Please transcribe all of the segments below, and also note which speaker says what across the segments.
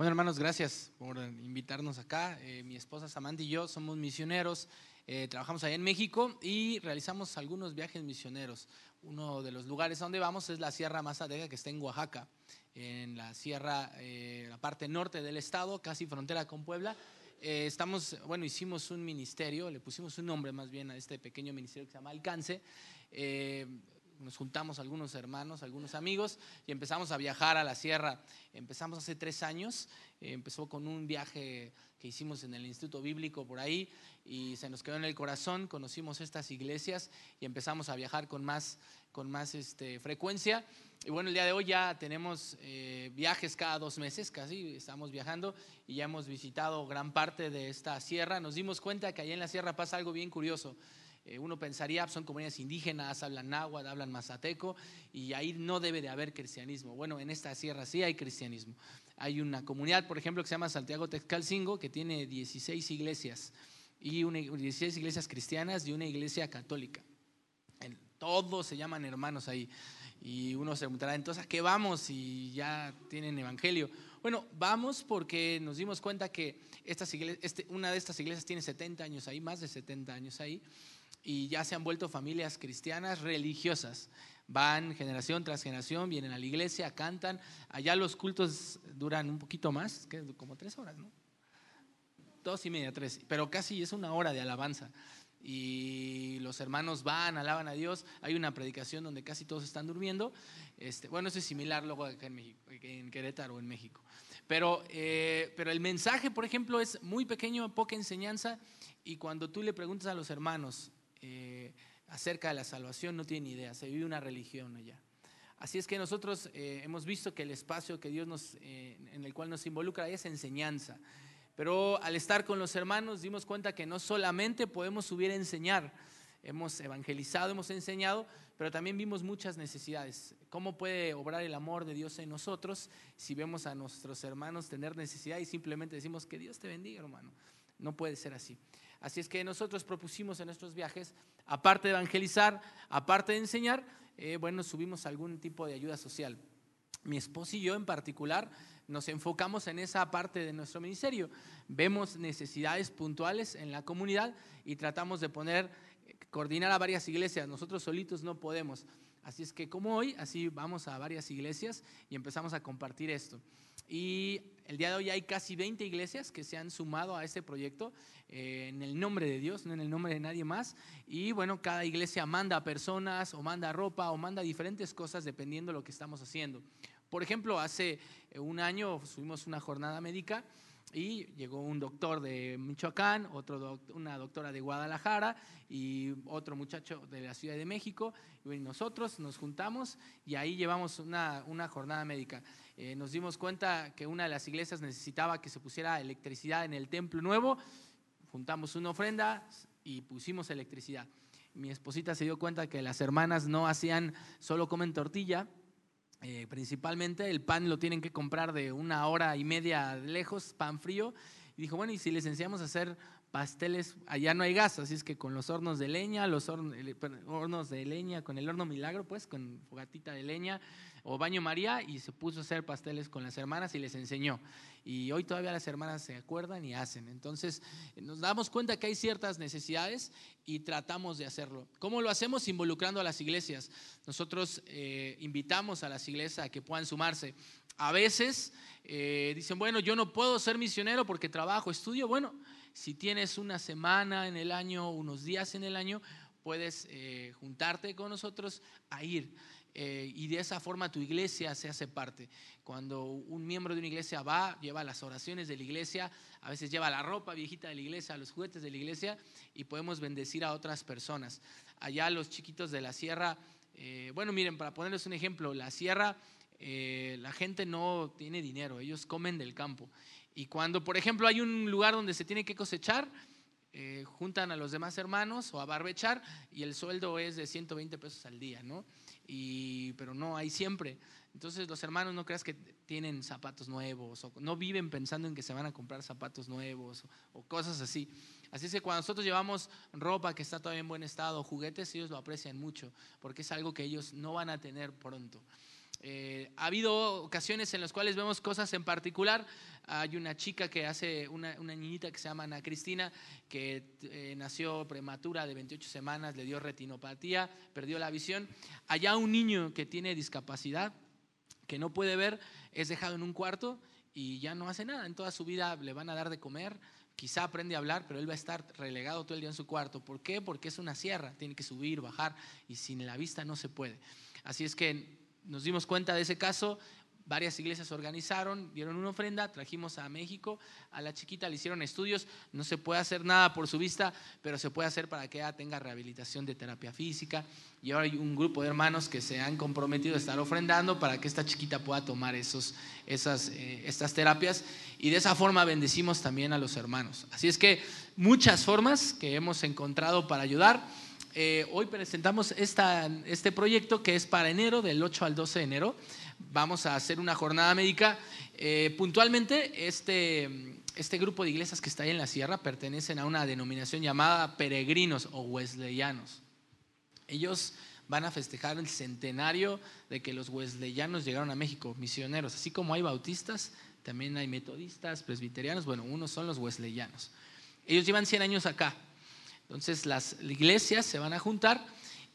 Speaker 1: Bueno, hermanos, gracias por invitarnos acá. Eh, mi esposa Samantha y yo somos misioneros. Eh, trabajamos allá en México y realizamos algunos viajes misioneros. Uno de los lugares donde vamos es la Sierra Mazateka, que está en Oaxaca, en la sierra, eh, la parte norte del estado, casi frontera con Puebla. estamos, bueno, hicimos un ministerio, le pusimos un nombre más bien a este pequeño ministerio que se llama Alcance nos juntamos algunos hermanos, algunos amigos y empezamos a viajar a la sierra. Empezamos hace tres años, eh, empezó con un viaje que hicimos en el Instituto Bíblico por ahí y se nos quedó en el corazón, conocimos estas iglesias y empezamos a viajar con más, con más este, frecuencia. Y bueno, el día de hoy ya tenemos eh, viajes cada dos meses, casi estamos viajando y ya hemos visitado gran parte de esta sierra. Nos dimos cuenta que allá en la sierra pasa algo bien curioso. Eh, uno pensaría, son comunidades indígenas, hablan náhuatl, hablan mazateco, y ahí no debe de haber cristianismo. Bueno, en esta sierra sí hay cristianismo. Hay una comunidad, por ejemplo, que se llama Santiago Texcalcingo, que tiene 16 iglesias, y 16 iglesias cristianas y una iglesia católica. Todos se llaman hermanos ahí. Y uno se preguntará, entonces, ¿a qué vamos si ya tienen evangelio? Bueno, vamos porque nos dimos cuenta que estas este, una de estas iglesias tiene 70 años ahí, más de 70 años ahí, y ya se han vuelto familias cristianas religiosas. Van generación tras generación, vienen a la iglesia, cantan. Allá los cultos duran un poquito más, que como tres horas, ¿no? Dos y media, tres, pero casi es una hora de alabanza. Y los hermanos van, alaban a Dios. Hay una predicación donde casi todos están durmiendo. Este, bueno, eso es similar luego acá en, México, en Querétaro en México. Pero, eh, pero el mensaje, por ejemplo, es muy pequeño, poca enseñanza. Y cuando tú le preguntas a los hermanos, eh, acerca de la salvación no tiene idea, se vive una religión allá. Así es que nosotros eh, hemos visto que el espacio que Dios nos, eh, en el cual nos involucra es enseñanza. Pero al estar con los hermanos dimos cuenta que no solamente podemos subir a enseñar, hemos evangelizado, hemos enseñado, pero también vimos muchas necesidades. ¿Cómo puede obrar el amor de Dios en nosotros si vemos a nuestros hermanos tener necesidad y simplemente decimos que Dios te bendiga, hermano? No puede ser así. Así es que nosotros propusimos en nuestros viajes, aparte de evangelizar, aparte de enseñar, eh, bueno, subimos algún tipo de ayuda social. Mi esposo y yo en particular nos enfocamos en esa parte de nuestro ministerio. Vemos necesidades puntuales en la comunidad y tratamos de poner, coordinar a varias iglesias. Nosotros solitos no podemos. Así es que como hoy, así vamos a varias iglesias y empezamos a compartir esto. Y el día de hoy hay casi 20 iglesias que se han sumado a este proyecto eh, en el nombre de Dios, no en el nombre de nadie más. Y bueno, cada iglesia manda personas o manda ropa o manda diferentes cosas dependiendo de lo que estamos haciendo. Por ejemplo, hace un año subimos una jornada médica y llegó un doctor de Michoacán, otro una doctora de Guadalajara y otro muchacho de la Ciudad de México. Y nosotros nos juntamos y ahí llevamos una, una jornada médica. Eh, nos dimos cuenta que una de las iglesias necesitaba que se pusiera electricidad en el templo nuevo. Juntamos una ofrenda y pusimos electricidad. Mi esposita se dio cuenta que las hermanas no hacían, solo comen tortilla, eh, principalmente el pan lo tienen que comprar de una hora y media lejos, pan frío. Y dijo, bueno, ¿y si les enseñamos a hacer pasteles? Allá no hay gas, así es que con los hornos de leña, los hornos de leña, con el horno milagro, pues, con fogatita de leña, o baño María y se puso a hacer pasteles con las hermanas y les enseñó. Y hoy todavía las hermanas se acuerdan y hacen. Entonces nos damos cuenta que hay ciertas necesidades y tratamos de hacerlo. ¿Cómo lo hacemos? Involucrando a las iglesias. Nosotros eh, invitamos a las iglesias a que puedan sumarse. A veces eh, dicen, bueno, yo no puedo ser misionero porque trabajo, estudio. Bueno, si tienes una semana en el año, unos días en el año, puedes eh, juntarte con nosotros a ir. Eh, y de esa forma tu iglesia se hace parte. Cuando un miembro de una iglesia va, lleva las oraciones de la iglesia, a veces lleva la ropa viejita de la iglesia, los juguetes de la iglesia y podemos bendecir a otras personas. Allá los chiquitos de la sierra, eh, bueno, miren, para ponerles un ejemplo, la sierra, eh, la gente no tiene dinero, ellos comen del campo. Y cuando, por ejemplo, hay un lugar donde se tiene que cosechar, juntan a los demás hermanos o a barbechar y el sueldo es de 120 pesos al día, ¿no? Pero no hay siempre. Entonces los hermanos no creas que tienen zapatos nuevos o no viven pensando en que se van a comprar zapatos nuevos o, cosas así. Así es que cuando nosotros llevamos ropa que está todavía en buen estado, juguetes, ellos lo aprecian mucho porque es algo que ellos no van a tener pronto. Eh, ha habido ocasiones en las cuales vemos cosas en particular. Hay una chica que hace, una, niñita que se llama Ana Cristina, que eh, nació prematura de 28 semanas, le dio retinopatía, perdió la visión. Allá un niño que tiene discapacidad, que no puede ver, es dejado en un cuarto y ya no hace nada. En toda su vida le van a dar de comer, quizá aprende a hablar, pero él va a estar relegado todo el día en su cuarto. ¿Por qué? Porque es una sierra, tiene que subir, bajar y sin la vista no se puede. Así es que nos dimos cuenta de ese caso, varias iglesias organizaron, dieron una ofrenda, trajimos a México, a la chiquita le hicieron estudios, no se puede hacer nada por su vista, pero se puede hacer para que ella tenga rehabilitación de terapia física. Y ahora hay un grupo de hermanos que se han comprometido a estar ofrendando para que esta chiquita pueda tomar esos, esas, eh, estas terapias y de esa forma bendecimos también a los hermanos. Así es que muchas formas que hemos encontrado para ayudar. Eh, hoy presentamos este proyecto que es para enero, del 8 al 12 de enero. Vamos a hacer una jornada médica. Eh, puntualmente, este, este grupo de iglesias que está ahí en la sierra pertenecen a una denominación llamada peregrinos o wesleyanos. Ellos van a festejar el centenario de que los wesleyanos llegaron a México, misioneros. Así como hay bautistas, también hay metodistas, presbiterianos. Bueno, unos son los wesleyanos. Ellos llevan 100 años acá. Entonces las iglesias se van a juntar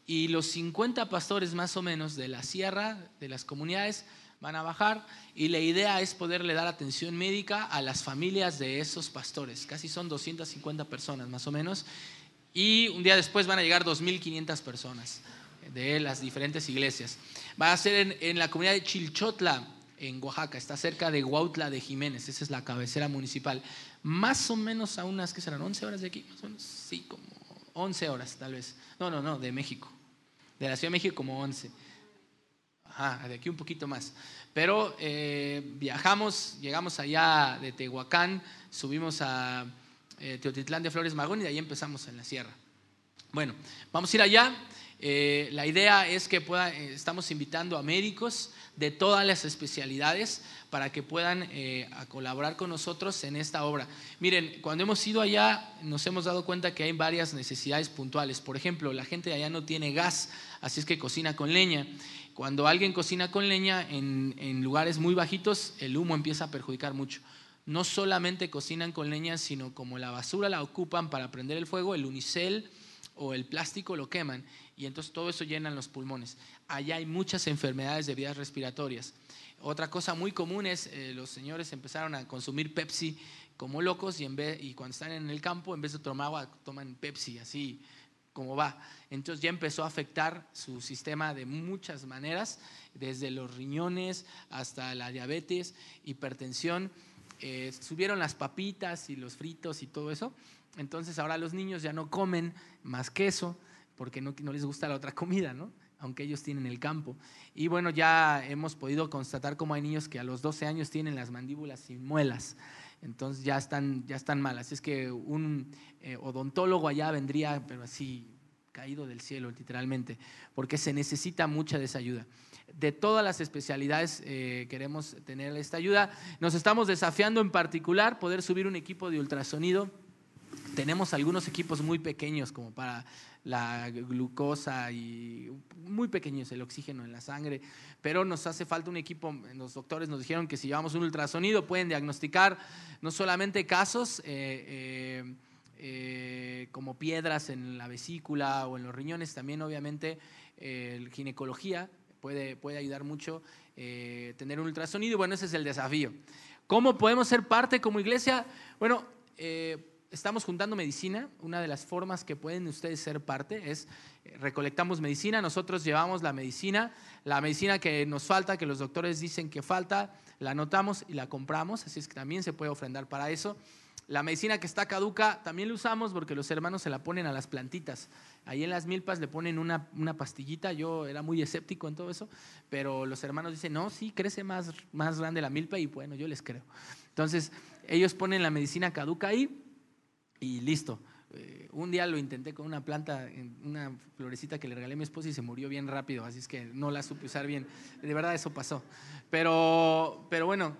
Speaker 1: y los 50 pastores más o menos de la sierra, de las comunidades, van a bajar y la idea es poderle dar atención médica a las familias de esos pastores. Casi son 250 personas más o menos. Y un día después van a llegar 2.500 personas de las diferentes iglesias. Va a ser en, la comunidad de Chilchotla, en Oaxaca, está cerca de Huautla de Jiménez, esa es la cabecera municipal más o menos a unas, que serán? ¿11 horas de aquí? Más o menos, sí, como 11 horas tal vez. No, no, no, de México. De la Ciudad de México como 11. Ajá, de aquí un poquito más. Pero eh, viajamos, llegamos allá de Tehuacán, subimos a eh, Teotitlán de Flores Magón y de ahí empezamos en la sierra. Bueno, vamos a ir allá. Eh, la idea es que pueda, estamos invitando a médicos de todas las especialidades para que puedan eh, colaborar con nosotros en esta obra. Miren, cuando hemos ido allá nos hemos dado cuenta que hay varias necesidades puntuales. Por ejemplo, la gente allá no tiene gas, así es que cocina con leña. Cuando alguien cocina con leña en lugares muy bajitos, el humo empieza a perjudicar mucho no solamente cocinan con leña, sino como la basura la ocupan para prender el fuego, el unicel o el plástico lo queman y entonces todo eso llena los pulmones. Allá hay muchas enfermedades de vías respiratorias. Otra cosa muy común es eh, los señores empezaron a consumir Pepsi como locos y, en vez, y cuando están en el campo, en vez de tomar agua, toman Pepsi, así como va. Entonces ya empezó a afectar su sistema de muchas maneras, desde los riñones hasta la diabetes, hipertensión. Eh, subieron las papitas y los fritos y todo eso. Entonces ahora los niños ya no comen más queso porque no, les gusta la otra comida, ¿no? aunque ellos tienen el campo. Y bueno, ya hemos podido constatar cómo hay niños que a los 12 años tienen las mandíbulas sin muelas. Entonces ya están, ya están mal. Es que un eh, odontólogo allá vendría, pero así caído del cielo, literalmente, porque se necesita mucha de esa ayuda. De todas las especialidades eh, queremos tener esta ayuda. Nos estamos desafiando en particular poder subir un equipo de ultrasonido. Tenemos algunos equipos muy pequeños como para la glucosa y muy pequeño es el oxígeno en la sangre, pero nos hace falta un equipo, los doctores nos dijeron que si llevamos un ultrasonido pueden diagnosticar no solamente casos eh, eh, eh, como piedras en la vesícula o en los riñones, también obviamente ginecología puede, puede ayudar mucho tener un ultrasonido y bueno, ese es el desafío. ¿Cómo podemos ser parte como iglesia? Bueno, estamos juntando medicina. Una de las formas que pueden ustedes ser parte es eh, recolectamos medicina, nosotros llevamos la medicina, la medicina que nos falta, que los doctores dicen que falta, la anotamos y la compramos, así es que también se puede ofrendar para eso. La medicina que está caduca también la usamos porque los hermanos se la ponen a las plantitas. Ahí en las milpas le ponen una, una, pastillita, yo era muy escéptico en todo eso, pero los hermanos dicen, no, sí, crece más, más grande la milpa y bueno, yo les creo. Entonces, ellos ponen la medicina caduca ahí y listo. Eh, un día lo intenté con una planta, una florecita que le regalé a mi esposa y se murió bien rápido, así es que no la supe usar bien. De verdad eso pasó. Pero, pero bueno,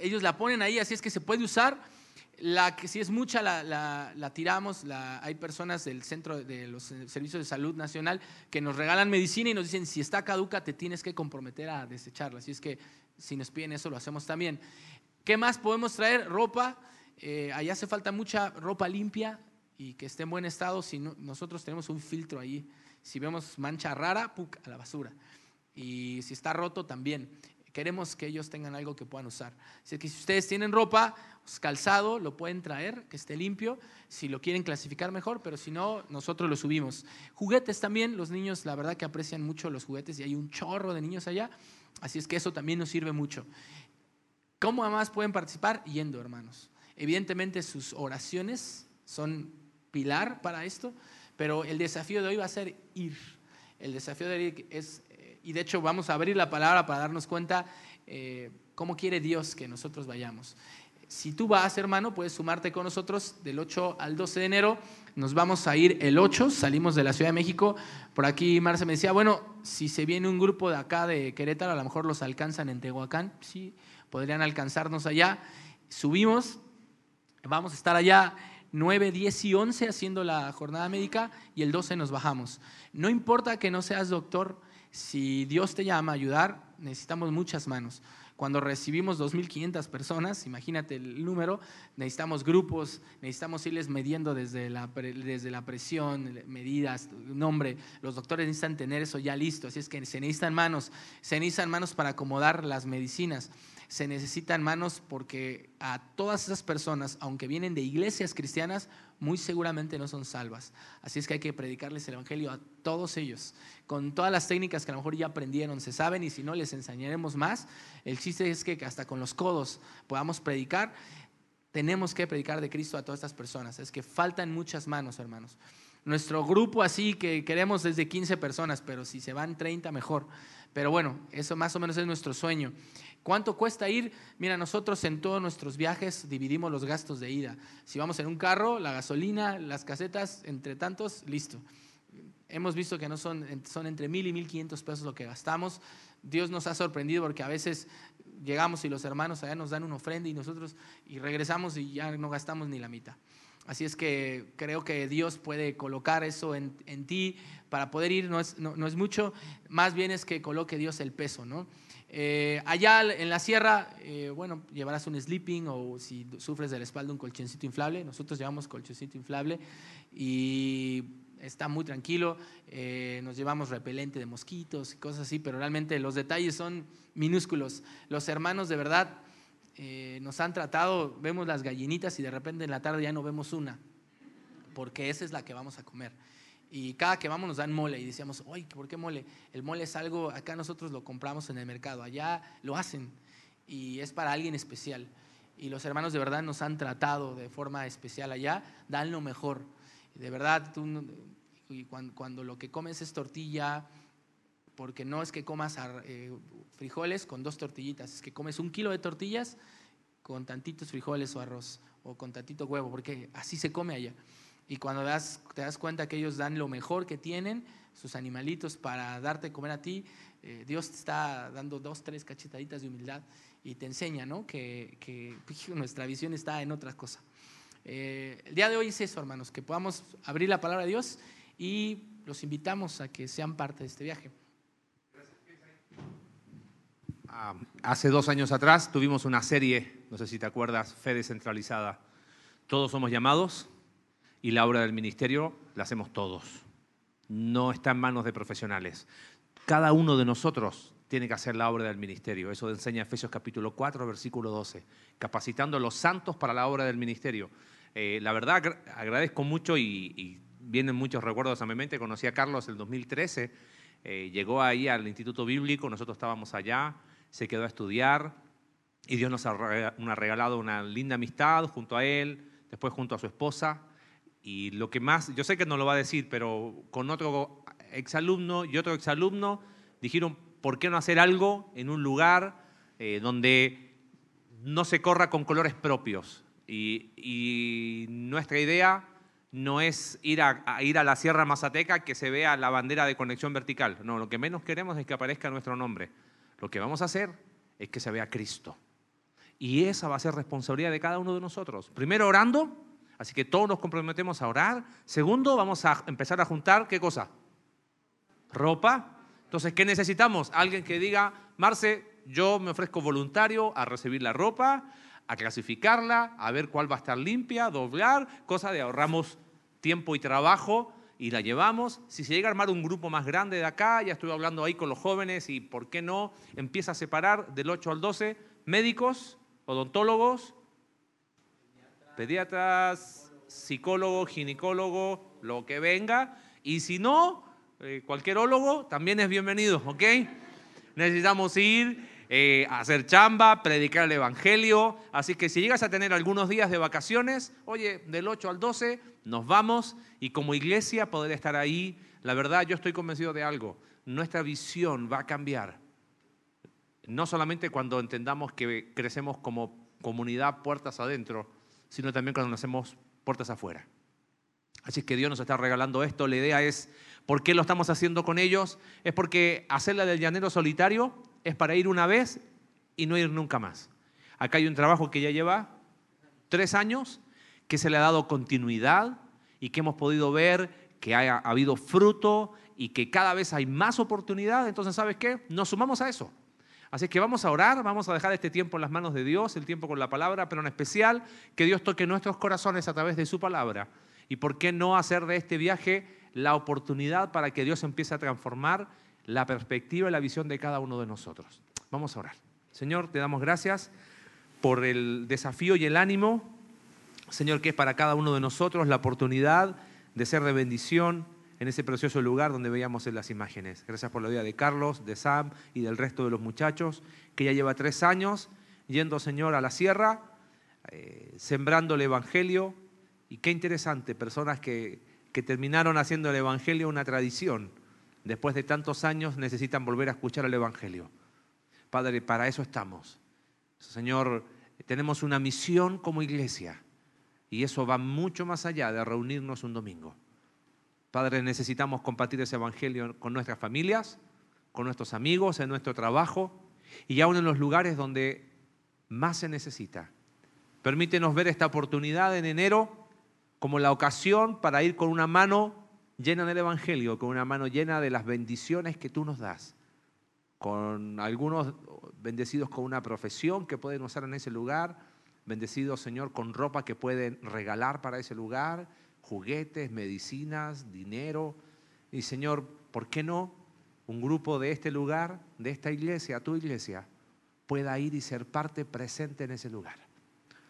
Speaker 1: ellos la ponen ahí, así es que se puede usar. La que si es mucha la, tiramos, hay personas del centro de los servicios de salud nacional que nos regalan medicina y nos dicen si está caduca te tienes que comprometer a desecharla. Así es que si nos piden eso lo hacemos también. ¿Qué más podemos traer? Ropa. Eh, allá hace falta mucha ropa limpia y que esté en buen estado. Si nosotros tenemos un filtro ahí. Si vemos mancha rara, ¡puc! a la basura. Y si está roto, también queremos que ellos tengan algo que puedan usar. Así que si ustedes tienen ropa, pues, calzado, lo pueden traer, que esté limpio, si lo quieren clasificar mejor, pero si no, nosotros lo subimos. Juguetes también, los niños la verdad que aprecian mucho los juguetes y hay un chorro de niños allá, así es que eso también nos sirve mucho. ¿Cómo además pueden participar? Yendo, hermanos. Evidentemente sus oraciones son pilar para esto, pero el desafío de hoy va a ser ir. El desafío de hoy es y de hecho vamos a abrir la palabra para darnos cuenta eh, cómo quiere Dios que nosotros vayamos. Si tú vas, hermano, puedes sumarte con nosotros del 8 al 12 de enero. Nos vamos a ir el 8, salimos de la Ciudad de México. Por aquí Marce me decía, bueno, si se viene un grupo de acá de Querétaro, a lo mejor los alcanzan en Tehuacán. Sí, podrían alcanzarnos allá. Subimos, vamos a estar allá 9, 10 y 11 haciendo la jornada médica y el 12 nos bajamos. No importa que no seas doctor, si Dios te llama a ayudar, necesitamos muchas manos. Cuando recibimos 2.500 personas, imagínate el número, necesitamos grupos, necesitamos irles midiendo desde la, desde la presión, medidas, nombre. Los doctores necesitan tener eso ya listo, así es que se necesitan manos, se necesitan manos para acomodar las medicinas se necesitan manos porque a todas esas personas, aunque vienen de iglesias cristianas, muy seguramente no son salvas. Así es que hay que predicarles el Evangelio a todos ellos, con todas las técnicas que a lo mejor ya aprendieron, se saben y si no les enseñaremos más. El chiste es que hasta con los codos podamos predicar. Tenemos que predicar de Cristo a todas estas personas. Es que faltan muchas manos, hermanos. Nuestro grupo así que queremos es de 15 personas, pero si se van 30 mejor. Pero bueno, eso más o menos es nuestro sueño. ¿Cuánto cuesta ir? Mira, nosotros en todos nuestros viajes dividimos los gastos de ida. Si vamos en un carro, la gasolina, las casetas, entre tantos, listo. Hemos visto que no son, son entre mil y mil quinientos pesos lo que gastamos. Dios nos ha sorprendido porque a veces llegamos y los hermanos allá nos dan una ofrenda y nosotros y regresamos y ya no gastamos ni la mitad. Así es que creo que Dios puede colocar eso en, ti para poder ir, no es, no es, mucho, más bien es que coloque Dios el peso, ¿no? Eh, allá en la sierra, eh, bueno, llevarás un sleeping o si sufres de la espalda un colchoncito inflable. Nosotros llevamos colchoncito inflable y está muy tranquilo. Eh, nos llevamos repelente de mosquitos y cosas así, pero realmente los detalles son minúsculos. Los hermanos de verdad nos han tratado, vemos las gallinitas y de repente en la tarde ya no vemos una, porque esa es la que vamos a comer. Y cada que vamos nos dan mole y decíamos, oye, ¿por qué mole? El mole es algo, acá nosotros lo compramos en el mercado, allá lo hacen y es para alguien especial. Y los hermanos de verdad nos han tratado de forma especial allá, dan lo mejor. De verdad, y cuando, lo que comes es tortilla, porque no es que comas eh, frijoles con dos tortillitas, es que comes un kilo de tortillas con tantitos frijoles o arroz, o con tantito huevo, porque así se come allá. Y cuando te das cuenta que ellos dan lo mejor que tienen, sus animalitos, para darte comer a ti, eh, Dios te está dando dos, tres cachetaditas de humildad y te enseña ¿no? que, nuestra visión está en otras cosas. Eh, el día de hoy es eso, hermanos, que podamos abrir la palabra de Dios y los invitamos a que sean parte de este viaje.
Speaker 2: Ah, hace dos años atrás tuvimos una serie, no sé si te acuerdas, Fe Descentralizada. Todos somos llamados y la obra del ministerio la hacemos todos. No está en manos de profesionales. Cada uno de nosotros tiene que hacer la obra del ministerio. Eso enseña Efesios capítulo 4, versículo 12. Capacitando a los santos para la obra del ministerio. Eh, la verdad, agradezco mucho y, vienen muchos recuerdos a mi mente. Conocí a Carlos en el 2013. Eh, llegó ahí al Instituto Bíblico, nosotros estábamos allá, se quedó a estudiar y Dios nos ha regalado una linda amistad junto a él, después junto a su esposa. Y lo que más, yo sé que no lo va a decir, pero con otro exalumno y otro exalumno dijeron, ¿por qué no hacer algo en un lugar eh, donde no se corra con colores propios? Y, nuestra idea no es ir a, ir a la Sierra Mazateca que se vea la bandera de conexión vertical. No, lo que menos queremos es que aparezca nuestro nombre. Lo que vamos a hacer es que se vea Cristo. Y esa va a ser responsabilidad de cada uno de nosotros. Primero orando, así que todos nos comprometemos a orar. Segundo, vamos a empezar a juntar, ¿qué cosa? Ropa. Entonces, ¿qué necesitamos? Alguien que diga, Marce, yo me ofrezco voluntario a recibir la ropa, a clasificarla, a ver cuál va a estar limpia, doblar, cosa de ahorramos tiempo y trabajo y la llevamos. Si se llega a armar un grupo más grande de acá, ya estoy hablando ahí con los jóvenes y por qué no, empieza a separar del 8 al 12 médicos, odontólogos, pediatras, psicólogos, ginecólogos, lo que venga. Y si no, eh, cualquier ólogo también es bienvenido, ¿ok? Necesitamos ir eh, a hacer chamba, predicar el Evangelio. Así que si llegas a tener algunos días de vacaciones, oye, del 8 al 12 nos vamos y como iglesia poder estar ahí. La verdad, yo estoy convencido de algo. Nuestra visión va a cambiar. No solamente cuando entendamos que crecemos como comunidad puertas adentro, sino también cuando nos hacemos puertas afuera. Así que Dios nos está regalando esto. La idea es, ¿por qué lo estamos haciendo con ellos? Es porque hacerla del llanero solitario es para ir una vez y no ir nunca más. Acá hay un trabajo que ya lleva tres años, que se le ha dado continuidad y que hemos podido ver que ha, habido fruto y que cada vez hay más oportunidad. Entonces, ¿sabes qué? Nos sumamos a eso. Así que vamos a orar, vamos a dejar este tiempo en las manos de Dios, el tiempo con la palabra, pero en especial que Dios toque nuestros corazones a través de su palabra. Y por qué no hacer de este viaje la oportunidad para que Dios empiece a transformar la perspectiva y la visión de cada uno de nosotros. Vamos a orar. Señor, te damos gracias por el desafío y el ánimo, Señor, que es para cada uno de nosotros la oportunidad de ser de bendición en ese precioso lugar donde veíamos en las imágenes. Gracias por la vida de Carlos, de Sam y del resto de los muchachos, que ya lleva tres años yendo, Señor, a la sierra, eh, sembrando el Evangelio. Y qué interesante, personas que, que terminaron haciendo el Evangelio una tradición después de tantos años necesitan volver a escuchar el Evangelio. Padre, para eso estamos. Señor, tenemos una misión como iglesia y eso va mucho más allá de reunirnos un domingo. Padre, necesitamos compartir ese Evangelio con nuestras familias, con nuestros amigos, en nuestro trabajo y aún en los lugares donde más se necesita. Permítenos ver esta oportunidad en enero como la ocasión para ir con una mano llena del Evangelio, con una mano llena de las bendiciones que tú nos das, con algunos bendecidos con una profesión que pueden usar en ese lugar, bendecidos, Señor, con ropa que pueden regalar para ese lugar, juguetes, medicinas, dinero. Y Señor, ¿por qué no un grupo de este lugar, de esta iglesia, tu iglesia, pueda ir y ser parte presente en ese lugar?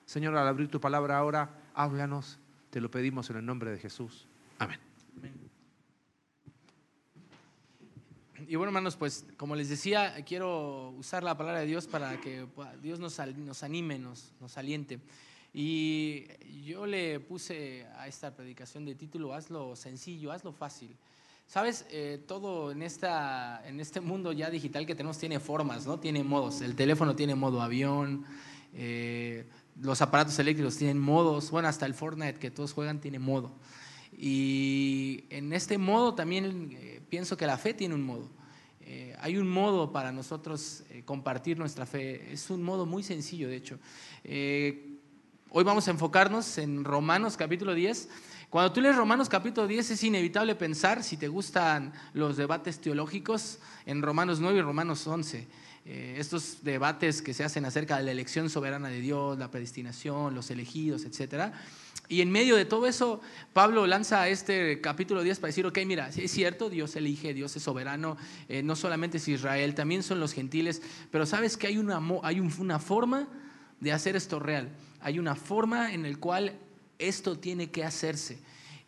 Speaker 2: Señor, al abrir tu palabra ahora, háblanos, te lo pedimos en el nombre de Jesús. Amén.
Speaker 1: Y bueno, hermanos, pues como les decía, quiero usar la palabra de Dios para que Dios nos, nos anime, nos, nos aliente. Y yo le puse a esta predicación de título, hazlo sencillo, hazlo fácil. Sabes, eh, todo en, esta, en este mundo ya digital que tenemos tiene formas, ¿no? Tiene modos. El teléfono tiene modo avión, eh, los aparatos eléctricos tienen modos, bueno, hasta el Fortnite que todos juegan tiene modo. Y en este modo también eh, pienso que la fe tiene un modo. Eh, hay un modo para nosotros eh, compartir nuestra fe. Es un modo muy sencillo, de hecho. Hoy vamos a enfocarnos en Romanos capítulo 10. Cuando tú lees Romanos capítulo 10 es inevitable pensar, si te gustan los debates teológicos, en Romanos 9 y Romanos 11. estos debates que se hacen acerca de la elección soberana de Dios, la predestinación, los elegidos, etcétera. Y en medio de todo eso, Pablo lanza este capítulo 10 para decir, ok, mira, es cierto, Dios elige, Dios es soberano, eh, no solamente es Israel, también son los gentiles, pero sabes que hay una, hay una forma de hacer esto real, hay una forma en la cual esto tiene que hacerse.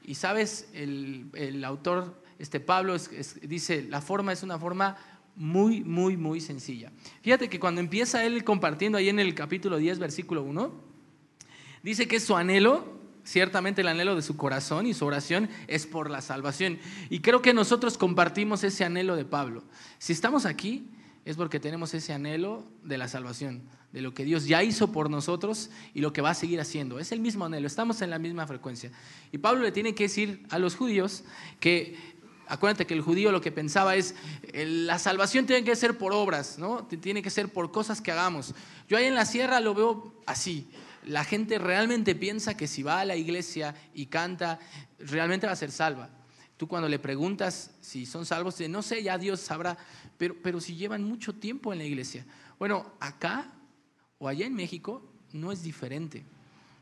Speaker 1: Y sabes, el, autor, este Pablo, dice, la forma es una forma muy, muy, muy sencilla. Fíjate que cuando empieza él compartiendo ahí en el capítulo 10, versículo 1, dice que su anhelo Ciertamente el anhelo de su corazón y su oración es por la salvación. Y creo que nosotros compartimos ese anhelo de Pablo. Si estamos aquí es porque tenemos ese anhelo de la salvación, de lo que Dios ya hizo por nosotros y lo que va a seguir haciendo. Es el mismo anhelo, estamos en la misma frecuencia. Y Pablo le tiene que decir a los judíos que Acuérdate que el judío lo que pensaba es, la salvación tiene que ser por obras, ¿no? Tiene que ser por cosas que hagamos. Yo ahí en la sierra lo veo así. La gente realmente piensa que si va a la iglesia y canta, realmente va a ser salva. Tú cuando le preguntas si son salvos, no sé, ya Dios sabrá, pero, pero si llevan mucho tiempo en la iglesia. Bueno, acá o allá en México no es diferente.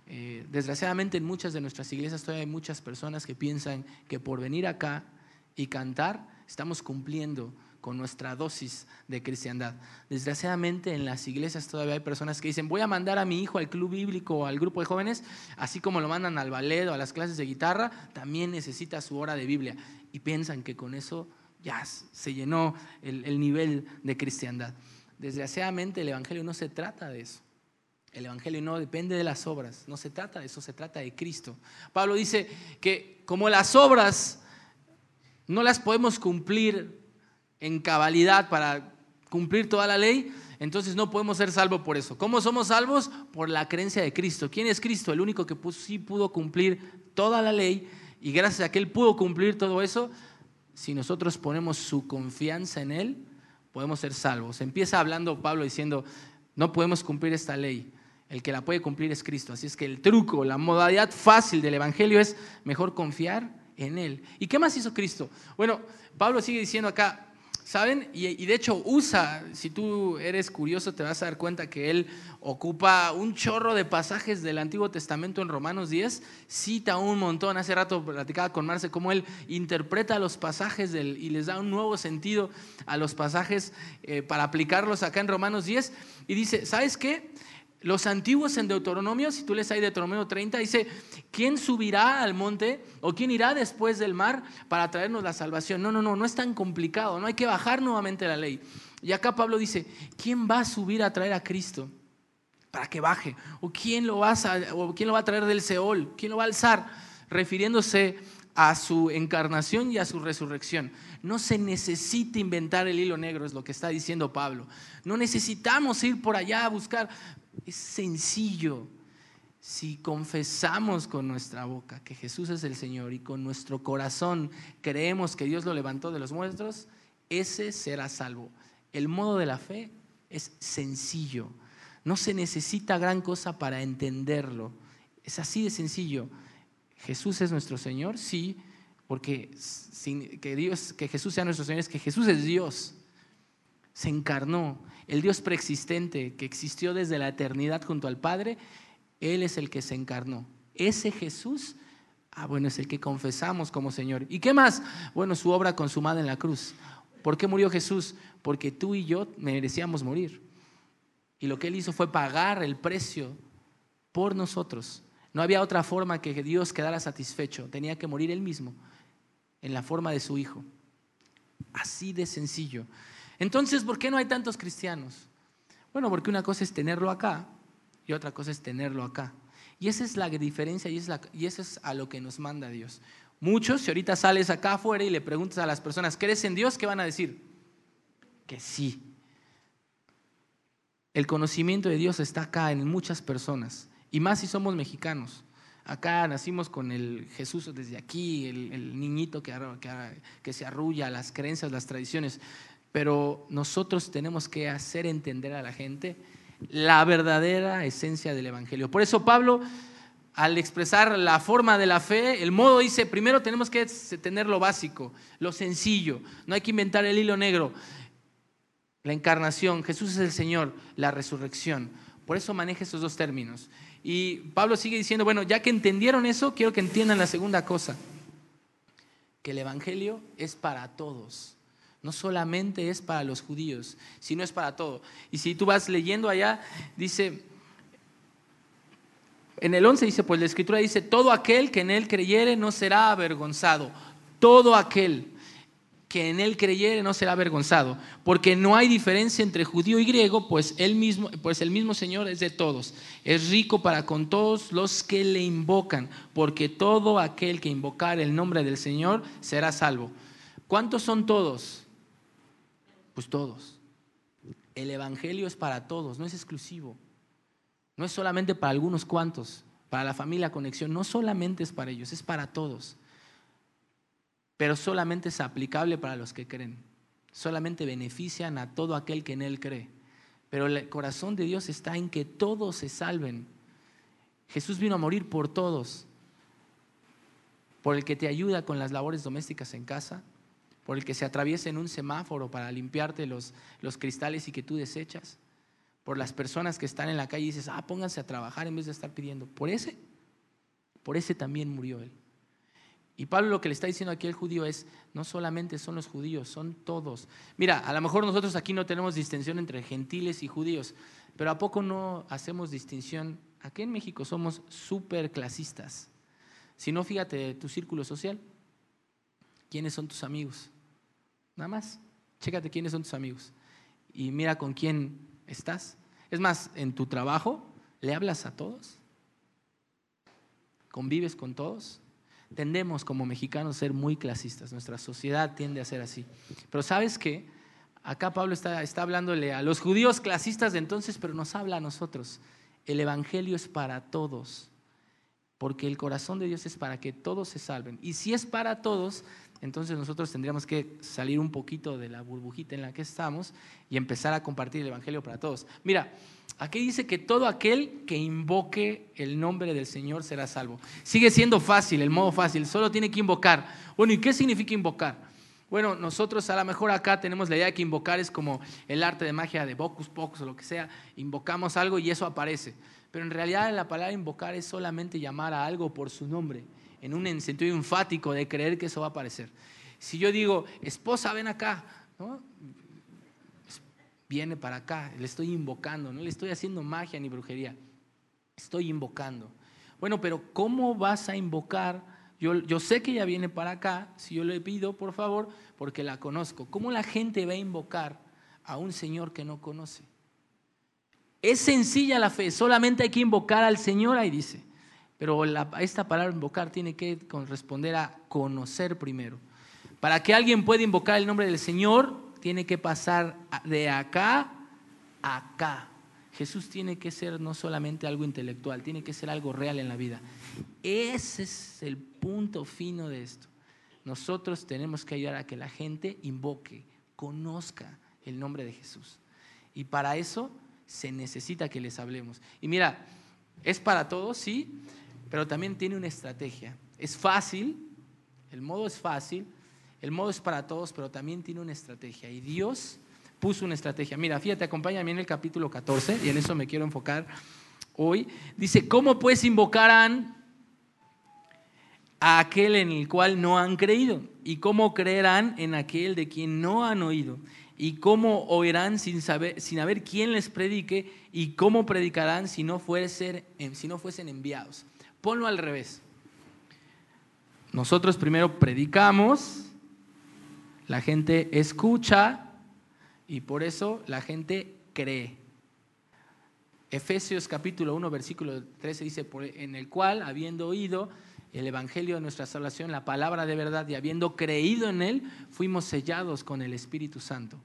Speaker 1: Eh, desgraciadamente en muchas de nuestras iglesias todavía hay muchas personas que piensan que por venir acá y cantar estamos cumpliendo con nuestra dosis de cristiandad. Desgraciadamente en las iglesias todavía hay personas que dicen, voy a mandar a mi hijo al club bíblico o al grupo de jóvenes, así como lo mandan al ballet o a las clases de guitarra, también necesita su hora de Biblia. Y piensan que con eso ya se llenó el nivel de cristiandad. Desgraciadamente el Evangelio no se trata de eso. El Evangelio no depende de las obras, no se trata de eso, se trata de Cristo. Pablo dice que como las obras no las podemos cumplir en cabalidad para cumplir toda la ley, entonces no podemos ser salvos por eso. ¿Cómo somos salvos? Por la creencia de Cristo. ¿Quién es Cristo? El único que sí pudo cumplir toda la ley y gracias a que Él pudo cumplir todo eso, si nosotros ponemos su confianza en Él, podemos ser salvos. Empieza hablando Pablo diciendo, no podemos cumplir esta ley, el que la puede cumplir es Cristo. Así es que el truco, la modalidad fácil del Evangelio es mejor confiar en Él. ¿Y qué más hizo Cristo? Bueno, Pablo sigue diciendo acá, ¿saben? Y, de hecho usa, si tú eres curioso te vas a dar cuenta que Él ocupa un chorro de pasajes del Antiguo Testamento en Romanos 10, cita un montón. Hace rato platicaba con Marce cómo Él interpreta los pasajes del, y les da un nuevo sentido a los pasajes eh, para aplicarlos acá en Romanos 10. Y dice, ¿sabes qué? Los antiguos en Deuteronomio, si tú lees ahí Deuteronomio 30, dice, ¿quién subirá al monte o quién irá después del mar para traernos la salvación? No, no, no, no es tan complicado, no hay que bajar nuevamente la ley. Y acá Pablo dice, ¿quién va a subir a traer a Cristo para que baje? ¿O quién lo va a, o quién lo va a traer del Seol? ¿Quién lo va a alzar? Refiriéndose a su encarnación y a su resurrección. No se necesita inventar el hilo negro, es lo que está diciendo Pablo. No necesitamos ir por allá a buscar. Es sencillo. Si confesamos con nuestra boca que Jesús es el Señor y con nuestro corazón creemos que Dios lo levantó de los muertos, ese será salvo. El modo de la fe es sencillo. No se necesita gran cosa para entenderlo. Es así de sencillo. Jesús es nuestro Señor, sí, porque que, Dios, que Jesús sea nuestro Señor es que Jesús es Dios. Se encarnó, el Dios preexistente que existió desde la eternidad junto al Padre, Él es el que se encarnó. Ese Jesús, ah, bueno, es el que confesamos como Señor. ¿Y qué más? Bueno, su obra consumada en la cruz. ¿Por qué murió Jesús? Porque tú y yo merecíamos morir. Y lo que Él hizo fue pagar el precio por nosotros. No había otra forma que Dios quedara satisfecho. Tenía que morir Él mismo en la forma de su Hijo. Así de sencillo. Entonces, ¿por qué no hay tantos cristianos? Bueno, porque una cosa es tenerlo acá y otra cosa es tenerlo acá. Y esa es la diferencia y, es y eso es a lo que nos manda Dios. Muchos, si ahorita sales acá afuera y le preguntas a las personas, ¿crees en Dios? ¿Qué van a decir? Que sí. El conocimiento de Dios está acá en muchas personas, y más si somos mexicanos. Acá nacimos con el Jesús desde aquí, el, niñito que, que se arrulla, las creencias, las tradiciones pero nosotros tenemos que hacer entender a la gente la verdadera esencia del Evangelio. Por eso Pablo, al expresar la forma de la fe, el modo dice, primero tenemos que tener lo básico, lo sencillo, no hay que inventar el hilo negro. La encarnación, Jesús es el Señor, la resurrección. Por eso maneja esos dos términos. Y Pablo sigue diciendo, bueno, ya que entendieron eso, quiero que entiendan la segunda cosa, que el Evangelio es para todos. No solamente es para los judíos, sino es para todo. Y si tú vas leyendo allá, dice, en el 11 dice, pues la escritura dice, todo aquel que en él creyere no será avergonzado. Todo aquel que en él creyere no será avergonzado, porque no hay diferencia entre judío y griego, pues, él mismo, pues el mismo Señor es de todos. Es rico para con todos los que le invocan, porque todo aquel que invocar el nombre del Señor será salvo. ¿Cuántos son todos? Pues todos. El Evangelio es para todos, no es exclusivo. No es solamente para algunos cuantos, para la familia Conexión, no solamente es para ellos, es para todos. pero solamente es aplicable para los que creen. Solamente benefician a todo aquel que en Él cree. Pero el corazón de Dios está en que todos se salven. Jesús vino a morir por todos. Por el que te ayuda con las labores domésticas en casa, por el que se atraviesa en un semáforo para limpiarte los, los cristales y que tú desechas, por las personas que están en la calle y dices, ah, pónganse a trabajar en vez de estar pidiendo. Por ese, por ese también murió él. Y Pablo lo que le está diciendo aquí al judío es, no solamente son los judíos, son todos. Mira, a lo mejor nosotros aquí no tenemos distinción entre gentiles y judíos, pero ¿a poco no hacemos distinción? Aquí en México somos súper clasistas. Si no, fíjate tu círculo social. ¿Quiénes son tus amigos? Nada más. Chécate quiénes son tus amigos. Y mira con quién estás. Es más, en tu trabajo, ¿le hablas a todos? ¿Convives con todos? Tendemos como mexicanos a ser muy clasistas. Nuestra sociedad tiende a ser así. Pero ¿sabes qué? Acá Pablo está, está hablándole a los judíos clasistas de entonces, pero nos habla a nosotros. El Evangelio es para todos porque el corazón de Dios es para que todos se salven. Y si es para todos, entonces nosotros tendríamos que salir un poquito de la burbujita en la que estamos y empezar a compartir el Evangelio para todos. Mira, aquí dice que todo aquel que invoque el nombre del Señor será salvo. Sigue siendo fácil, el modo fácil, solo tiene que invocar. Bueno, ¿y qué significa invocar? Bueno, nosotros a lo mejor acá tenemos la idea de que invocar es como el arte de magia de Bocus Pocus o lo que sea. Invocamos algo y eso aparece. Pero en realidad la palabra invocar es solamente llamar a algo por su nombre, en un sentido enfático de creer que eso va a aparecer. Si yo digo, esposa, ven acá, viene para acá, le estoy invocando, no le estoy haciendo magia ni brujería, estoy invocando. Bueno, pero ¿cómo vas a invocar? Yo, yo sé que ella viene para acá, si yo le pido, por favor, porque la conozco. ¿Cómo la gente va a invocar a un Señor que no conoce? Es sencilla la fe, solamente hay que invocar al Señor, ahí dice. Pero esta palabra invocar tiene que corresponder a conocer primero. Para que alguien pueda invocar el nombre del Señor, tiene que pasar de acá a acá. Jesús tiene que ser no solamente algo intelectual, tiene que ser algo real en la vida. Ese es el punto fino de esto. Nosotros tenemos que ayudar a que la gente invoque, conozca el nombre de Jesús. Y para eso se necesita que les hablemos. Y mira, es para todos, sí, pero también tiene una estrategia. Es fácil, el modo es fácil, el modo es para todos, pero también tiene una estrategia. Y Dios puso una estrategia. Mira, fíjate, acompáñame en el capítulo 14, y en eso me quiero enfocar hoy. Dice, ¿cómo pues invocarán a aquel en el cual no han creído? ¿Y cómo creerán en aquel de quien no han oído? ¿Y cómo oirán sin, saber, sin haber quien les predique? ¿Y cómo predicarán si no, fuesen, si no fuesen enviados? Ponlo al revés. Nosotros primero predicamos, la gente escucha y por eso la gente cree. Efesios capítulo 1, versículo 13 dice, en el cual, habiendo oído, el Evangelio de nuestra salvación, la palabra de verdad, y habiendo creído en Él, fuimos sellados con el Espíritu Santo.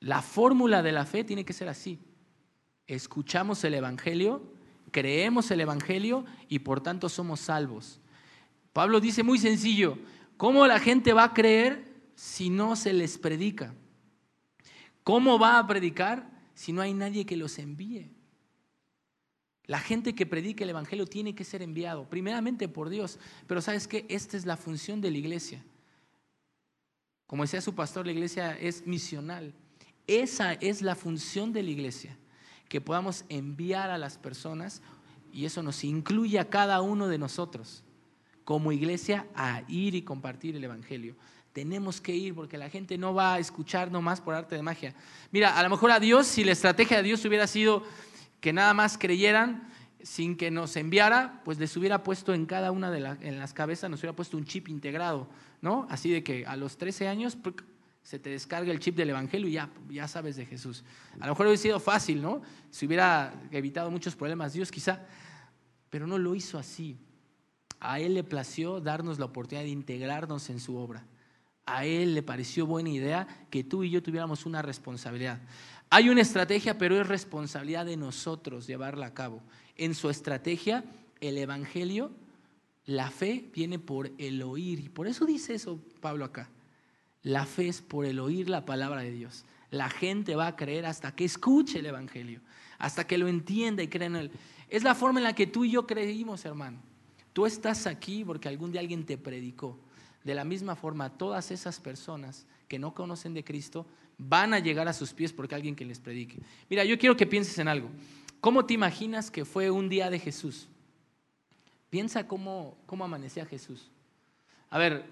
Speaker 1: La fórmula de la fe tiene que ser así. Escuchamos el Evangelio, creemos el Evangelio y por tanto somos salvos. Pablo dice muy sencillo, ¿cómo la gente va a creer si no se les predica? ¿Cómo va a predicar si no hay nadie que los envíe? La gente que predica el Evangelio tiene que ser enviado, primeramente por Dios. Pero sabes que esta es la función de la iglesia. Como decía su pastor, la iglesia es misional. Esa es la función de la iglesia, que podamos enviar a las personas y eso nos incluye a cada uno de nosotros como iglesia a ir y compartir el Evangelio. Tenemos que ir porque la gente no va a escuchar nomás por arte de magia. Mira, a lo mejor a Dios, si la estrategia de Dios hubiera sido que nada más creyeran sin que nos enviara, pues les hubiera puesto en cada una de en las cabezas, nos hubiera puesto un chip integrado, ¿no? Así de que a los 13 años se te descarga el chip del Evangelio y ya, ya sabes de Jesús. A lo mejor hubiera sido fácil, ¿no? Si hubiera evitado muchos problemas Dios quizá, pero no lo hizo así. A Él le plació darnos la oportunidad de integrarnos en su obra. A Él le pareció buena idea que tú y yo tuviéramos una responsabilidad. Hay una estrategia, pero es responsabilidad de nosotros llevarla a cabo. En su estrategia, el Evangelio La fe viene por el oír. Y por eso dice eso Pablo acá. La fe es por el oír la palabra de Dios. La gente va a creer hasta que escuche el Evangelio, hasta que lo entienda y crea en él. Es la forma en la que tú y yo creímos, hermano. Tú estás aquí porque algún día alguien te predicó. De la misma forma, todas esas personas que no conocen de Cristo van a llegar a sus pies porque alguien que les predique. Mira, yo quiero que pienses en algo. ¿Cómo te imaginas que fue un día de Jesús? Piensa cómo, cómo amanecía Jesús. A ver,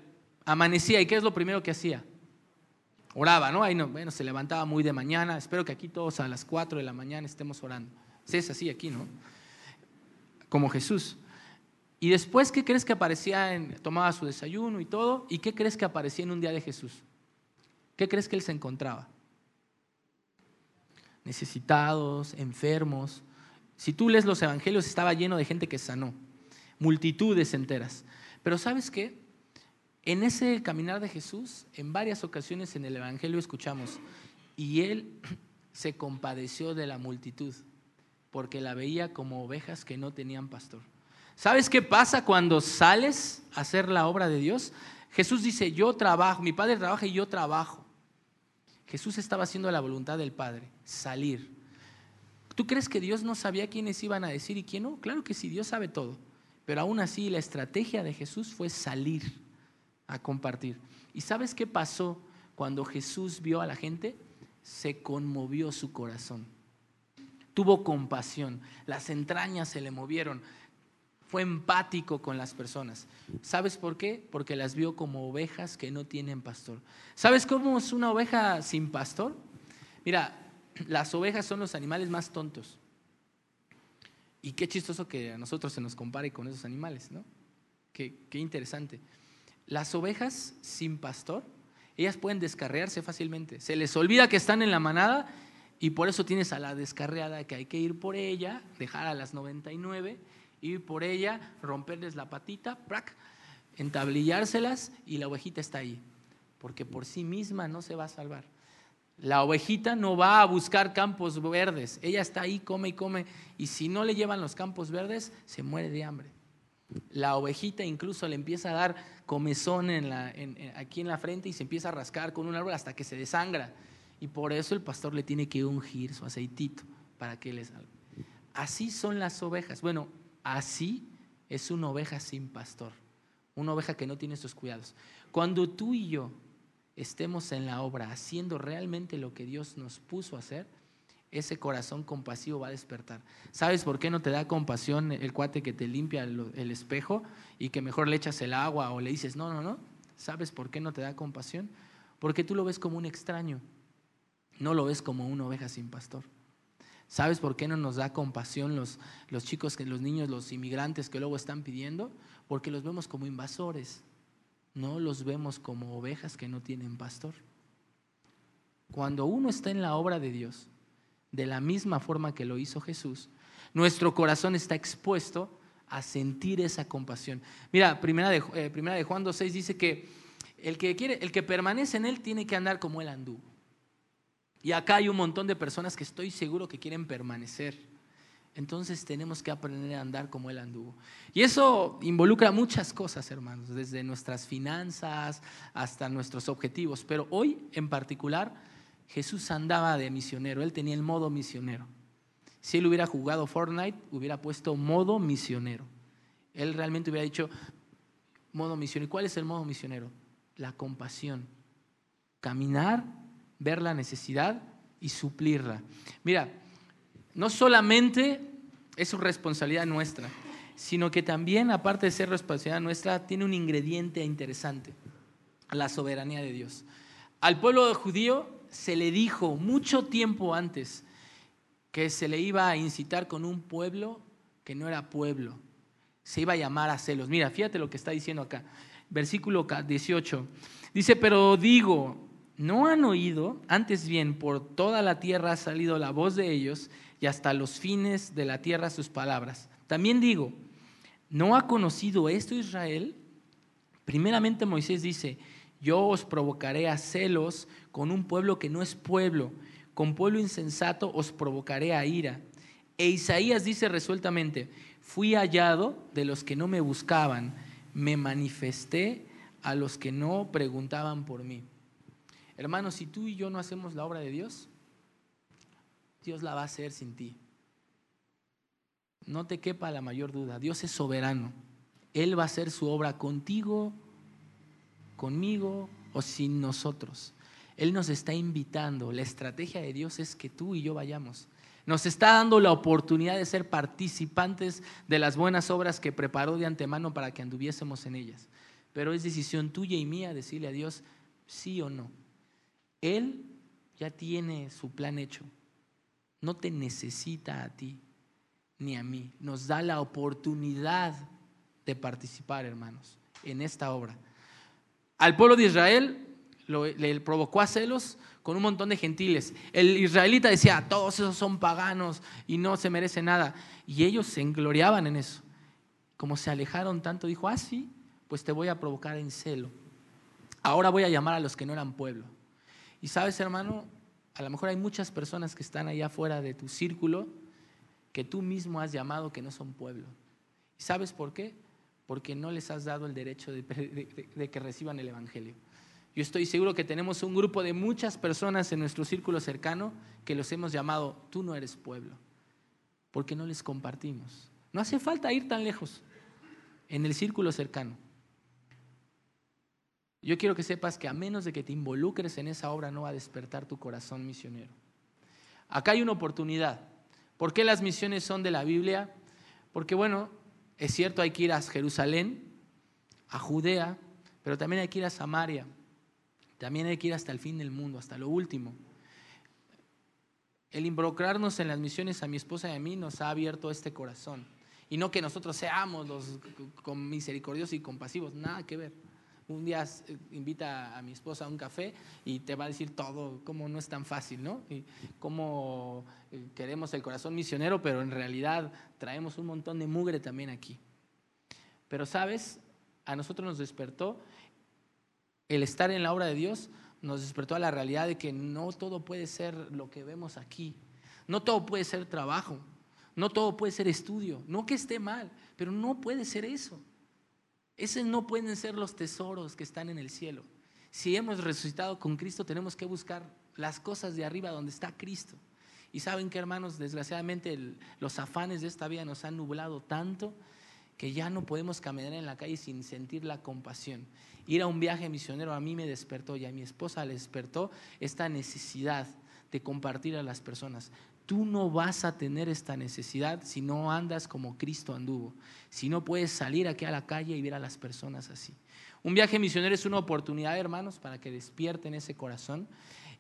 Speaker 1: amanecía y ¿qué es lo primero que hacía? Oraba, ¿no? Ahí no, bueno, se levantaba muy de mañana. Espero que aquí todos a las 4 de la mañana estemos orando. Es así aquí, ¿no? Como Jesús. Y después, ¿qué crees que aparecía? En, tomaba su desayuno y todo. ¿Y qué crees que aparecía en un día de Jesús? ¿Qué crees que él se encontraba? Necesitados, enfermos. Si tú lees los evangelios, estaba lleno de gente que sanó, multitudes enteras. Pero ¿sabes qué? En ese caminar de Jesús, en varias ocasiones en el evangelio escuchamos, y él se compadeció de la multitud, porque la veía como ovejas que no tenían pastor. ¿Sabes qué pasa cuando sales a hacer la obra de Dios? Jesús dice, yo trabajo, mi Padre trabaja y yo trabajo. Jesús estaba haciendo la voluntad del Padre, salir. ¿Tú crees que Dios no sabía quiénes iban a decir y quién no? Claro que sí, Dios sabe todo. Pero aún así la estrategia de Jesús fue salir a compartir. ¿Y sabes qué pasó cuando Jesús vio a la gente? Se conmovió su corazón. Tuvo compasión, las entrañas se le movieron, fue empático con las personas. ¿Sabes por qué? Porque las vio como ovejas que no tienen pastor. ¿Sabes cómo es una oveja sin pastor? Mira, las ovejas son los animales más tontos. Y qué chistoso que a nosotros se nos compare con esos animales, ¿no? Qué, qué interesante. Las ovejas sin pastor, ellas pueden descarrearse fácilmente. Se les olvida que están en la manada y por eso tienes a la descarreada que hay que ir por ella, dejar a las 99 ir por ella, romperles la patita, ¡prac! entablillárselas y la ovejita está ahí, porque por sí misma no se va a salvar. La ovejita no va a buscar campos verdes, ella está ahí, come y come, y si no le llevan los campos verdes, se muere de hambre. La ovejita incluso le empieza a dar comezón aquí en la frente y se empieza a rascar con un árbol hasta que se desangra. Y por eso el pastor le tiene que ungir su aceitito para que le salga. Así son las ovejas. Bueno, Así es una oveja sin pastor, una oveja que no tiene estos cuidados. Cuando tú y yo estemos en la obra haciendo realmente lo que Dios nos puso a hacer, ese corazón compasivo va a despertar. ¿Sabes por qué no te da compasión el cuate que te limpia el, espejo y que mejor le echas el agua o le dices, no, no, no? ¿Sabes por qué no te da compasión? Porque tú lo ves como un extraño, no lo ves como una oveja sin pastor. ¿Sabes por qué no nos da compasión los, los chicos, los niños, los inmigrantes que luego están pidiendo? Porque los vemos como invasores, no los vemos como ovejas que no tienen pastor. Cuando uno está en la obra de Dios, de la misma forma que lo hizo Jesús, nuestro corazón está expuesto a sentir esa compasión. Mira, primera de, eh, primera de Juan 2.6 dice que el que, quiere, el que permanece en él tiene que andar como él anduvo. Y acá hay un montón de personas que estoy seguro que quieren permanecer. Entonces tenemos que aprender a andar como Él anduvo. Y eso involucra muchas cosas, hermanos, desde nuestras finanzas hasta nuestros objetivos. Pero hoy en particular, Jesús andaba de misionero, Él tenía el modo misionero. Si Él hubiera jugado Fortnite, hubiera puesto modo misionero. Él realmente hubiera dicho modo misionero. ¿Y cuál es el modo misionero? La compasión. Caminar ver la necesidad y suplirla. Mira, no solamente es su responsabilidad nuestra, sino que también, aparte de ser responsabilidad nuestra, tiene un ingrediente interesante, la soberanía de Dios. Al pueblo judío se le dijo mucho tiempo antes que se le iba a incitar con un pueblo que no era pueblo, se iba a llamar a celos. Mira, fíjate lo que está diciendo acá, versículo 18. Dice, pero digo, no han oído, antes bien por toda la tierra ha salido la voz de ellos y hasta los fines de la tierra sus palabras. También digo, ¿no ha conocido esto Israel? Primeramente Moisés dice, yo os provocaré a celos con un pueblo que no es pueblo, con pueblo insensato os provocaré a ira. E Isaías dice resueltamente, fui hallado de los que no me buscaban, me manifesté a los que no preguntaban por mí. Hermanos, si tú y yo no hacemos la obra de Dios, Dios la va a hacer sin ti. No te quepa la mayor duda, Dios es soberano. Él va a hacer su obra contigo, conmigo o sin nosotros. Él nos está invitando. La estrategia de Dios es que tú y yo vayamos. Nos está dando la oportunidad de ser participantes de las buenas obras que preparó de antemano para que anduviésemos en ellas. Pero es decisión tuya y mía decirle a Dios sí o no. Él ya tiene su plan hecho. No te necesita a ti ni a mí. Nos da la oportunidad de participar, hermanos, en esta obra. Al pueblo de Israel le provocó a celos con un montón de gentiles. El israelita decía, todos esos son paganos y no se merece nada. Y ellos se engloriaban en eso. Como se alejaron tanto, dijo, ah, sí, pues te voy a provocar en celo. Ahora voy a llamar a los que no eran pueblo. Y sabes, hermano, a lo mejor hay muchas personas que están allá afuera de tu círculo que tú mismo has llamado que no son pueblo. ¿Y sabes por qué? Porque no les has dado el derecho de, que reciban el Evangelio. Yo estoy seguro que tenemos un grupo de muchas personas en nuestro círculo cercano que los hemos llamado, tú no eres pueblo, porque no les compartimos. No hace falta ir tan lejos en el círculo cercano. Yo quiero que sepas que a menos de que te involucres en esa obra no va a despertar tu corazón misionero. Acá hay una oportunidad. ¿Por qué las misiones son de la Biblia? Porque bueno, es cierto, hay que ir a Jerusalén, a Judea, pero también hay que ir a Samaria. También hay que ir hasta el fin del mundo, hasta lo último. El involucrarnos en las misiones a mi esposa y a mí nos ha abierto este corazón. Y no que nosotros seamos los misericordiosos y compasivos, nada que ver. Un día eh, invita a mi esposa a un café y te va a decir todo, cómo no es tan fácil, ¿no? Y cómo eh, queremos el corazón misionero, pero en realidad traemos un montón de mugre también aquí. Pero, ¿sabes? A nosotros nos despertó el estar en la obra de Dios nos despertó a la realidad de que no todo puede ser lo que vemos aquí. No todo puede ser trabajo. No todo puede ser estudio. No que esté mal, pero no puede ser eso. Esos no pueden ser los tesoros que están en el cielo. Si hemos resucitado con Cristo, tenemos que buscar las cosas de arriba donde está Cristo. Y saben que, hermanos, desgraciadamente los afanes de esta vida nos han nublado tanto que ya no podemos caminar en la calle sin sentir la compasión. Ir a un viaje misionero a mí me despertó y a mi esposa le despertó esta necesidad de compartir a las personas. Tú no vas a tener esta necesidad si no andas como Cristo anduvo, si no puedes salir aquí a la calle y ver a las personas así. Un viaje misionero es una oportunidad, hermanos, para que despierten ese corazón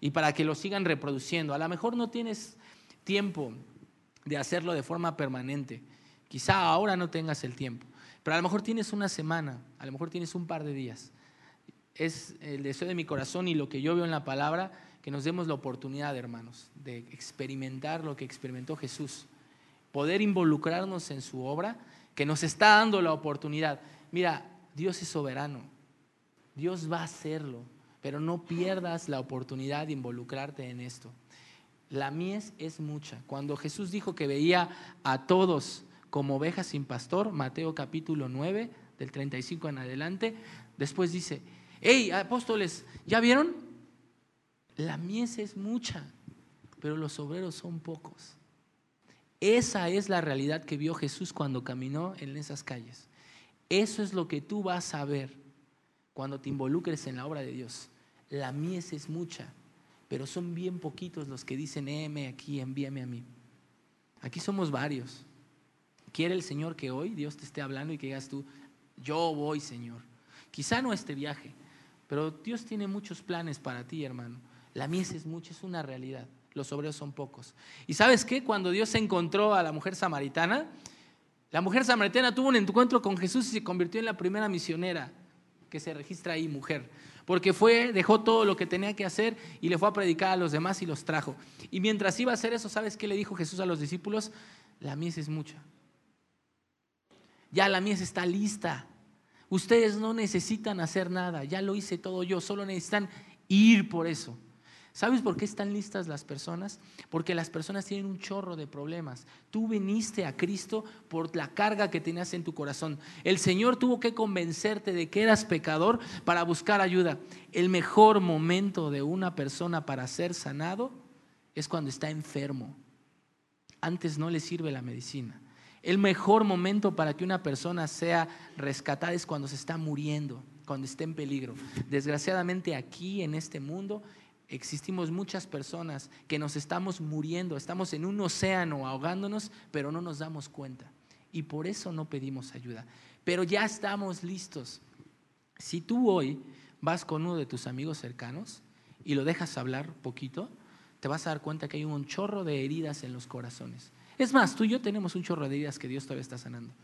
Speaker 1: y para que lo sigan reproduciendo. A lo mejor no tienes tiempo de hacerlo de forma permanente, Quizá ahora no tengas el tiempo, pero a lo mejor tienes una semana, a lo mejor tienes un par de días. Es el deseo de mi corazón y lo que yo veo en la palabra, que nos demos la oportunidad, hermanos, de experimentar lo que experimentó Jesús, poder involucrarnos en su obra, que nos está dando la oportunidad. Mira, Dios es soberano, Dios va a hacerlo, pero no pierdas la oportunidad de involucrarte en esto. La mies es mucha. Cuando Jesús dijo que veía a todos como ovejas sin pastor, Mateo capítulo 9, del 35 en adelante. Después dice, hey, apóstoles, ¿ya vieron? La mies es mucha, pero los obreros son pocos. Esa es la realidad que vio Jesús cuando caminó en esas calles. Eso es lo que tú vas a ver cuando te involucres en la obra de Dios. La mies es mucha, pero son bien poquitos los que dicen, heme aquí, envíame a mí. Aquí somos varios. Quiere el Señor que hoy Dios te esté hablando y que digas tú, yo voy, Señor. Quizá no este viaje, pero Dios tiene muchos planes para ti, hermano. La mies es mucha, es una realidad. Los obreros son pocos. ¿Y sabes qué? Cuando Dios encontró a la mujer samaritana, la mujer samaritana tuvo un encuentro con Jesús y se convirtió en la primera misionera que se registra ahí, mujer. Porque fue, dejó todo lo que tenía que hacer y le fue a predicar a los demás y los trajo. Y mientras iba a hacer eso, ¿sabes qué le dijo Jesús a los discípulos? La mies es mucha, ya la mies está lista. Ustedes no necesitan hacer nada, ya lo hice todo yo, solo necesitan ir por eso. ¿Sabes por qué están listas las personas? Porque las personas tienen un chorro de problemas. Tú viniste a Cristo por la carga que tenías en tu corazón. El Señor tuvo que convencerte de que eras pecador para buscar ayuda. El mejor momento de una persona para ser sanado es cuando está enfermo. Antes no le sirve la medicina. El mejor momento para que una persona sea rescatada es cuando se está muriendo, cuando está en peligro. Desgraciadamente aquí en este mundo existimos muchas personas que nos estamos muriendo, estamos en un océano ahogándonos, pero no nos damos cuenta. Y por eso no pedimos ayuda. Pero ya estamos listos. Si tú hoy vas con uno de tus amigos cercanos y lo dejas hablar poquito, te vas a dar cuenta que hay un chorro de heridas en los corazones. Es más, tú y yo tenemos un chorro de heridas que Dios todavía está sanando.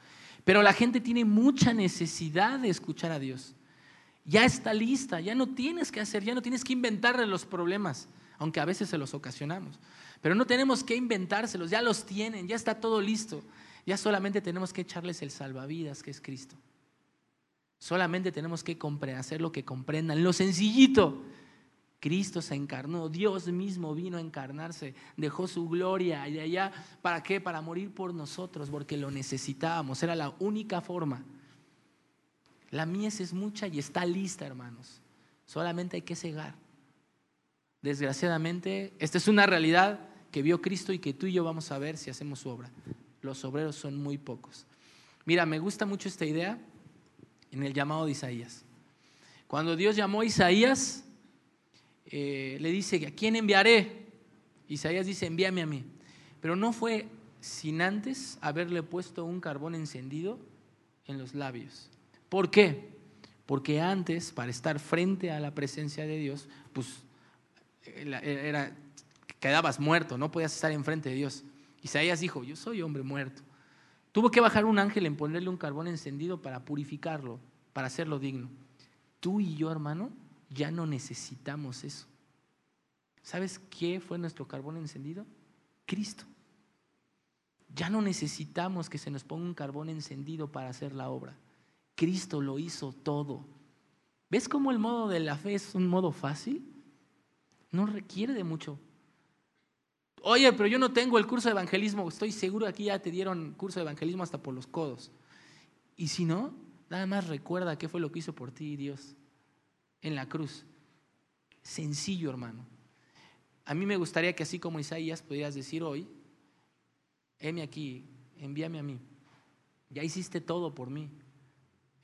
Speaker 1: Pero la gente tiene mucha necesidad de escuchar a Dios ya está lista, ya no tienes que hacer, ya no tienes que inventarle los problemas, aunque a veces se los ocasionamos. Pero no tenemos que inventárselos, ya los tienen, ya está todo listo. Ya solamente tenemos que echarles el salvavidas que es Cristo. Solamente tenemos que hacer lo que comprendan, lo sencillito. Cristo se encarnó, Dios mismo vino a encarnarse, dejó su gloria allá, ¿para qué? Para morir por nosotros, porque lo necesitábamos, era la única forma. La mies es mucha y está lista, hermanos. Solamente hay que cegar. Desgraciadamente, esta es una realidad que vio Cristo y que tú y yo vamos a ver si hacemos su obra. Los obreros son muy pocos. Mira, me gusta mucho esta idea en el llamado de Isaías. Cuando Dios llamó a Isaías, eh, le dice, ¿a quién enviaré? Isaías dice, envíame a mí. Pero no fue sin antes haberle puesto un carbón encendido en los labios. ¿Por qué? Porque antes, para estar frente a la presencia de Dios, pues era, quedabas muerto, no podías estar enfrente de Dios. Isaías dijo, yo soy hombre muerto. Tuvo que bajar un ángel en ponerle un carbón encendido para purificarlo, para hacerlo digno. Tú y yo, hermano, ya no necesitamos eso. ¿Sabes qué fue nuestro carbón encendido? Cristo. Ya no necesitamos que se nos ponga un carbón encendido para hacer la obra. Cristo lo hizo todo. ¿Ves cómo el modo de la fe es un modo fácil? No requiere de mucho. Oye, pero yo no tengo el curso de evangelismo. Estoy seguro aquí ya te dieron curso de evangelismo hasta por los codos. Y si no, nada más recuerda qué fue lo que hizo por ti Dios en la cruz. Sencillo, hermano. A mí me gustaría que así como Isaías pudieras decir hoy, heme aquí, envíame a mí. Ya hiciste todo por mí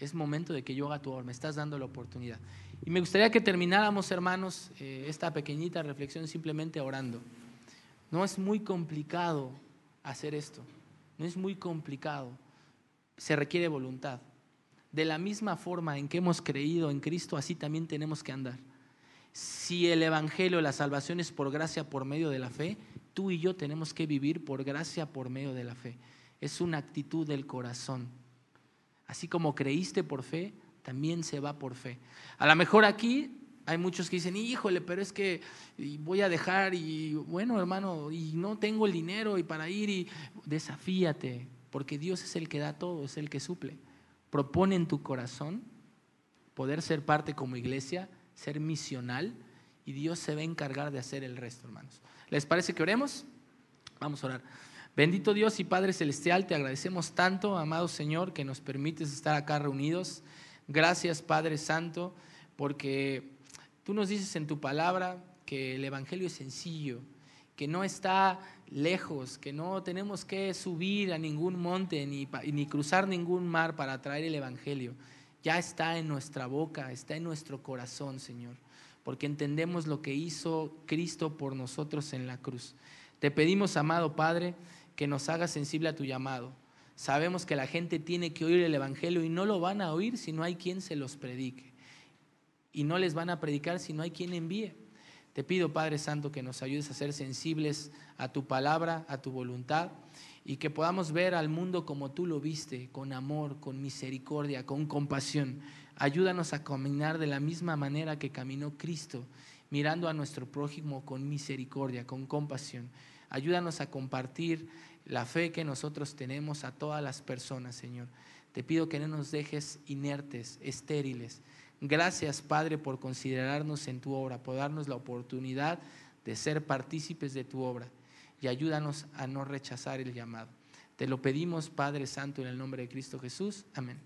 Speaker 1: es momento de que yo haga tu obra, me estás dando la oportunidad. Y me gustaría que termináramos, hermanos, eh, esta pequeñita reflexión simplemente orando. No es muy complicado hacer esto, no es muy complicado, se requiere voluntad. De la misma forma en que hemos creído en Cristo, así también tenemos que andar. Si el Evangelio, la salvación es por gracia, por medio de la fe, tú y yo tenemos que vivir por gracia, por medio de la fe. Es una actitud del corazón. Así como creíste por fe, también se va por fe. A lo mejor aquí hay muchos que dicen, híjole, pero es que voy a dejar y bueno, hermano, y no tengo el dinero y para ir y desafíate, porque Dios es el que da todo, es el que suple. Propone en tu corazón poder ser parte como iglesia, ser misional y Dios se va a encargar de hacer el resto, hermanos. ¿Les parece que oremos? Vamos a orar. Bendito Dios y Padre Celestial, te agradecemos tanto, amado Señor, que nos permites estar acá reunidos. Gracias, Padre Santo, porque tú nos dices en tu palabra que el Evangelio es sencillo, que no está lejos, que no tenemos que subir a ningún monte ni, ni cruzar ningún mar para traer el Evangelio. Ya está en nuestra boca, está en nuestro corazón, Señor, porque entendemos lo que hizo Cristo por nosotros en la cruz. Te pedimos, amado Padre, que nos haga sensible a tu llamado. Sabemos que la gente tiene que oír el Evangelio y no lo van a oír si no hay quien se los predique. Y no les van a predicar si no hay quien envíe. Te pido, Padre Santo, que nos ayudes a ser sensibles a tu palabra, a tu voluntad, y que podamos ver al mundo como tú lo viste, con amor, con misericordia, con compasión. Ayúdanos a caminar de la misma manera que caminó Cristo, mirando a nuestro prójimo con misericordia, con compasión. Ayúdanos a compartir la fe que nosotros tenemos a todas las personas, Señor. Te pido que no nos dejes inertes, estériles. Gracias, Padre, por considerarnos en tu obra, por darnos la oportunidad de ser partícipes de tu obra y ayúdanos a no rechazar el llamado. Te lo pedimos, Padre Santo, en el nombre de Cristo Jesús. Amén.